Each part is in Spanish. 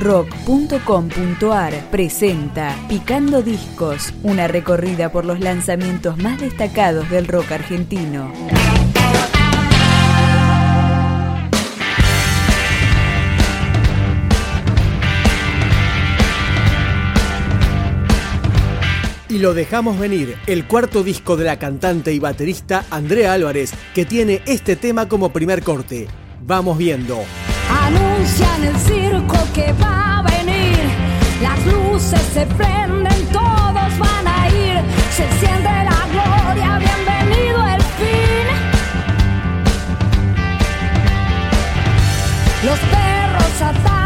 rock.com.ar presenta Picando Discos, una recorrida por los lanzamientos más destacados del rock argentino. Y lo dejamos venir, el cuarto disco de la cantante y baterista Andrea Álvarez, que tiene este tema como primer corte. Vamos viendo. Anuncian el circo que va a venir, las luces se prenden, todos van a ir, se enciende la gloria, bienvenido el fin. Los perros atados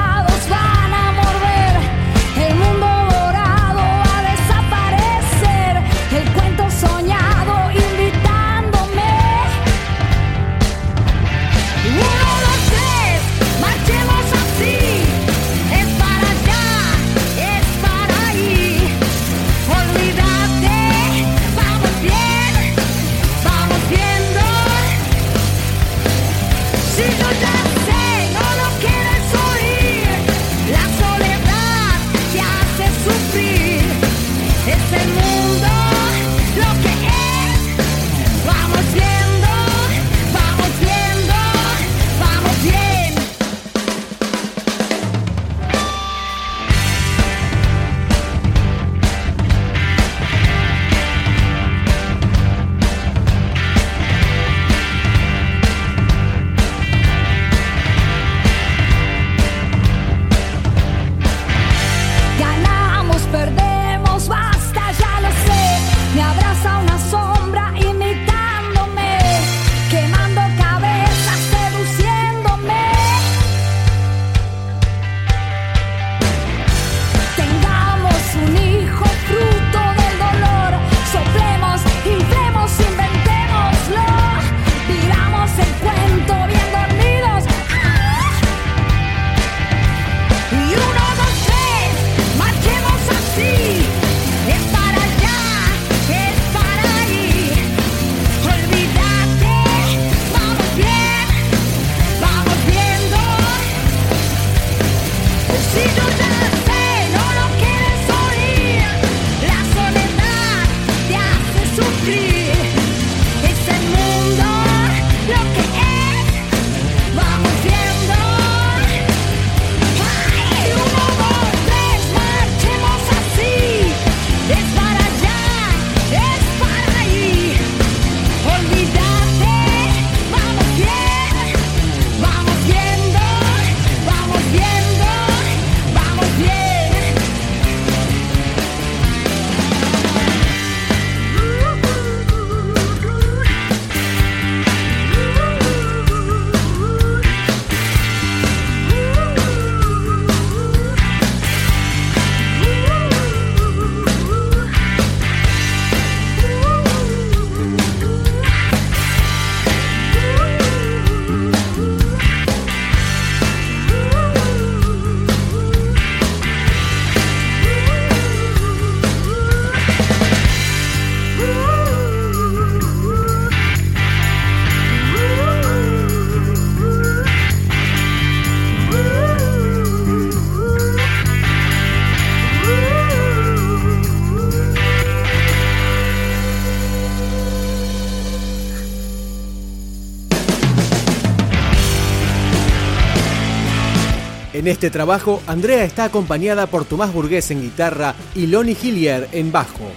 En este trabajo, Andrea está acompañada por Tomás Burgués en guitarra y Lonnie Hillier en bajo.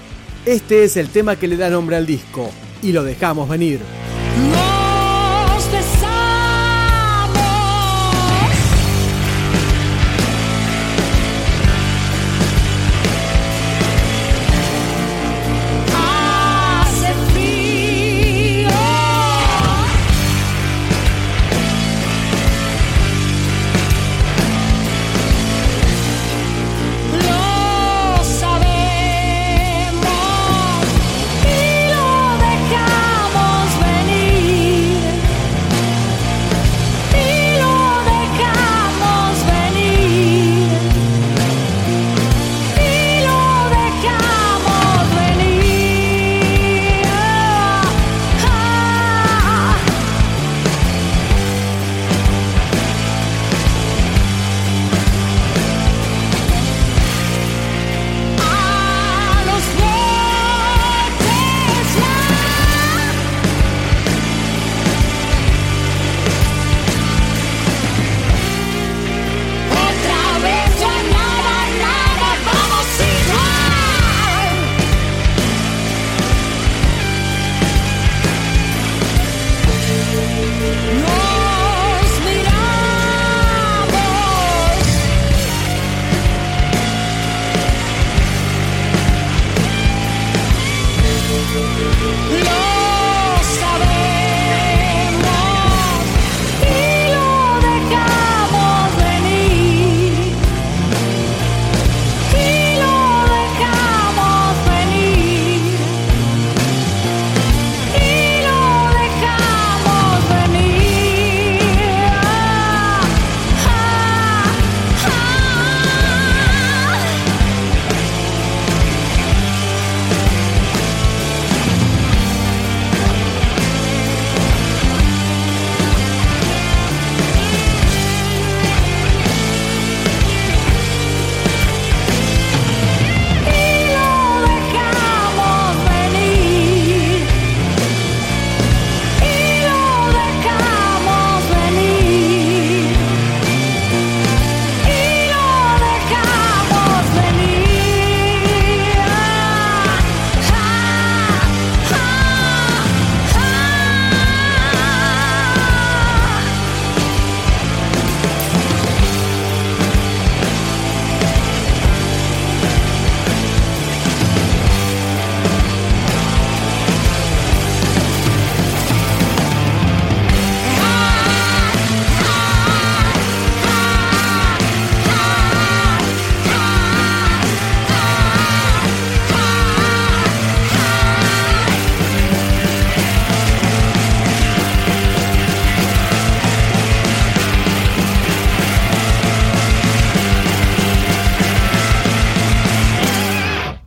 Este es el tema que le da nombre al disco, y lo dejamos venir.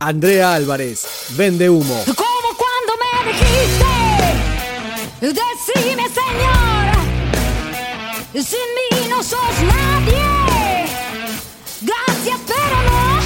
Andrea Álvarez, Vende Humo. Como cuando me dijiste, decime Señor, sin mí no sos nadie. Gracias, pero no.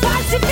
Bate,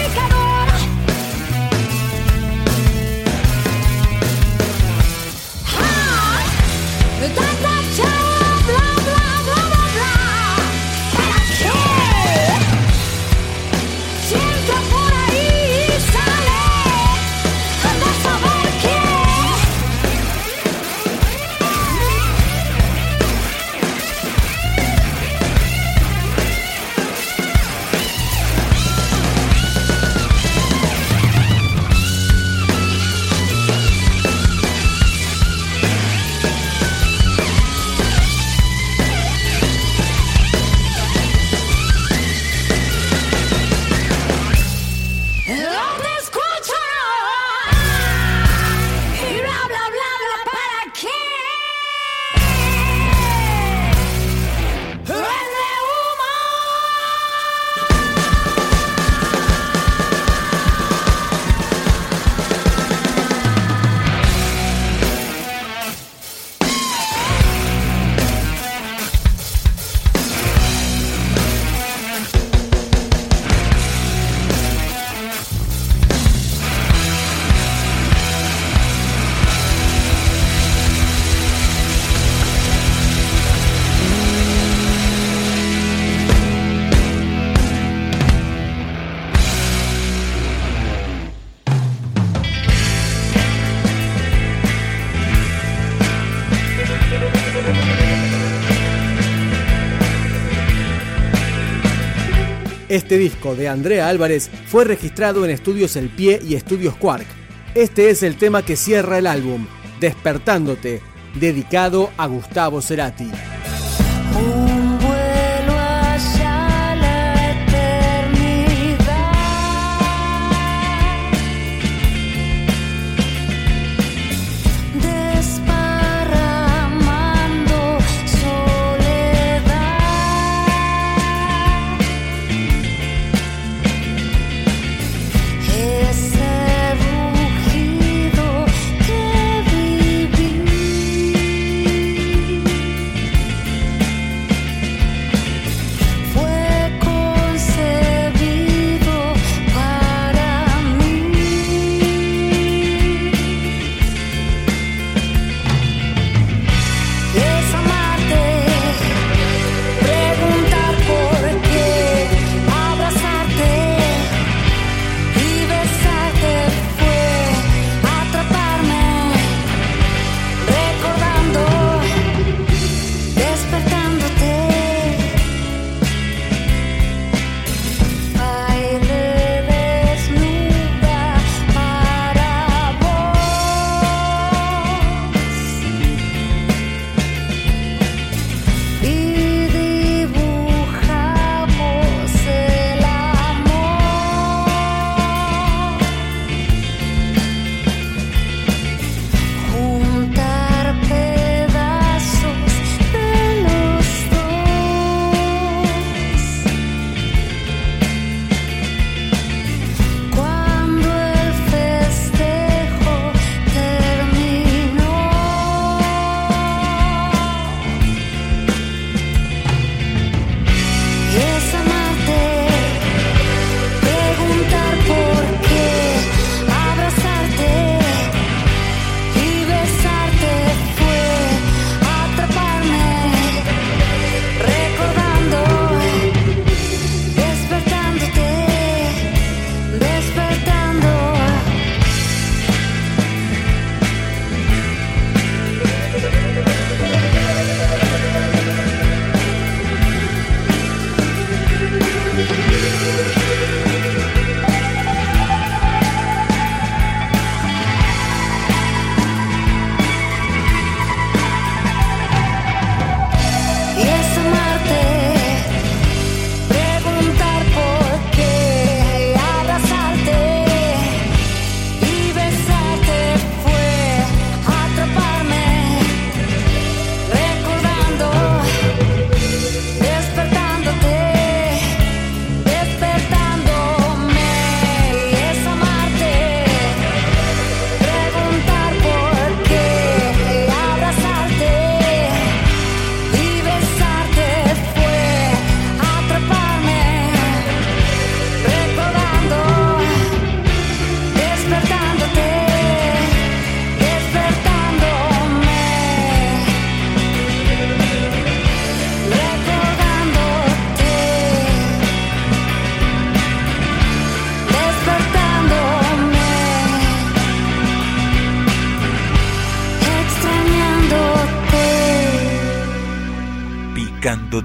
Este disco de Andrea Álvarez fue registrado en Estudios El Pie y Estudios Quark. Este es el tema que cierra el álbum, Despertándote, dedicado a Gustavo Cerati.